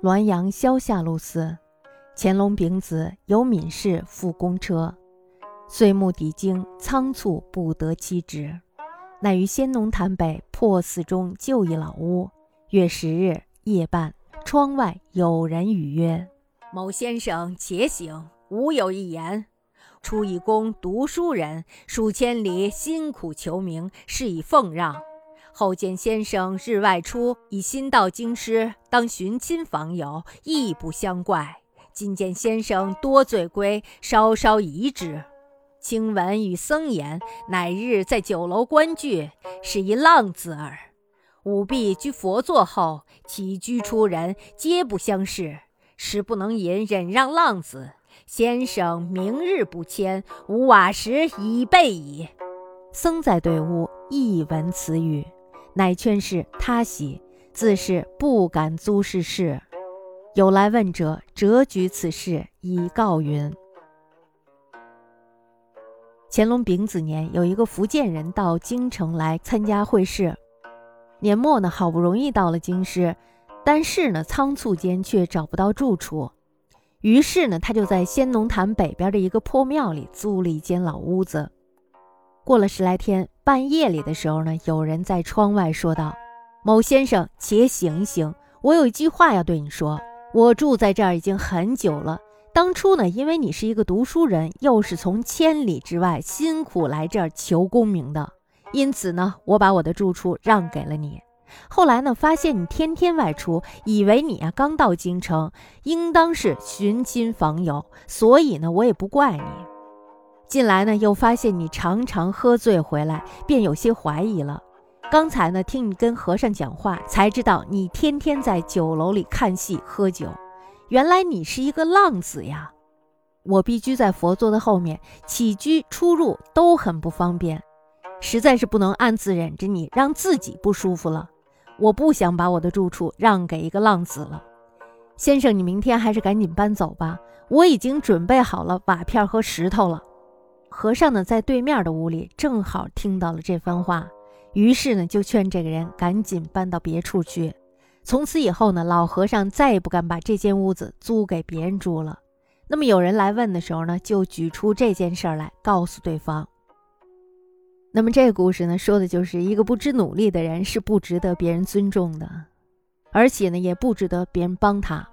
滦阳萧下路寺，乾隆丙子有敏氏赴公车，岁暮抵京，仓促不得其职，乃于仙农坛北破寺中就一老屋。月十日夜半，窗外有人语曰：“某先生且醒，吾有一言。初以公读书人，数千里辛苦求名，是以奉让。”后见先生日外出，以新到京师，当寻亲访友，亦不相怪。今见先生多醉归，稍稍移之。听闻与僧言，乃日在酒楼观剧，是一浪子耳。吾必居佛座后，起居出人，皆不相识，实不能饮忍让浪子。先生明日不迁，吾瓦石已备矣。僧在对屋，亦闻此语。乃劝示他喜，自是不敢租世事。有来问者，折举此事以告云：乾隆丙子年，有一个福建人到京城来参加会试。年末呢，好不容易到了京师，但是呢，仓促间却找不到住处。于是呢，他就在仙农坛北边的一个破庙里租了一间老屋子。过了十来天，半夜里的时候呢，有人在窗外说道：“某先生，且醒一醒，我有一句话要对你说。我住在这儿已经很久了。当初呢，因为你是一个读书人，又是从千里之外辛苦来这儿求功名的，因此呢，我把我的住处让给了你。后来呢，发现你天天外出，以为你啊刚到京城，应当是寻亲访友，所以呢，我也不怪你。”近来呢，又发现你常常喝醉回来，便有些怀疑了。刚才呢，听你跟和尚讲话，才知道你天天在酒楼里看戏喝酒。原来你是一个浪子呀！我必居在佛座的后面，起居出入都很不方便，实在是不能暗自忍着你，让自己不舒服了。我不想把我的住处让给一个浪子了。先生，你明天还是赶紧搬走吧，我已经准备好了瓦片和石头了。和尚呢，在对面的屋里正好听到了这番话，于是呢，就劝这个人赶紧搬到别处去。从此以后呢，老和尚再也不敢把这间屋子租给别人住了。那么有人来问的时候呢，就举出这件事儿来告诉对方。那么这个故事呢，说的就是一个不知努力的人是不值得别人尊重的，而且呢，也不值得别人帮他。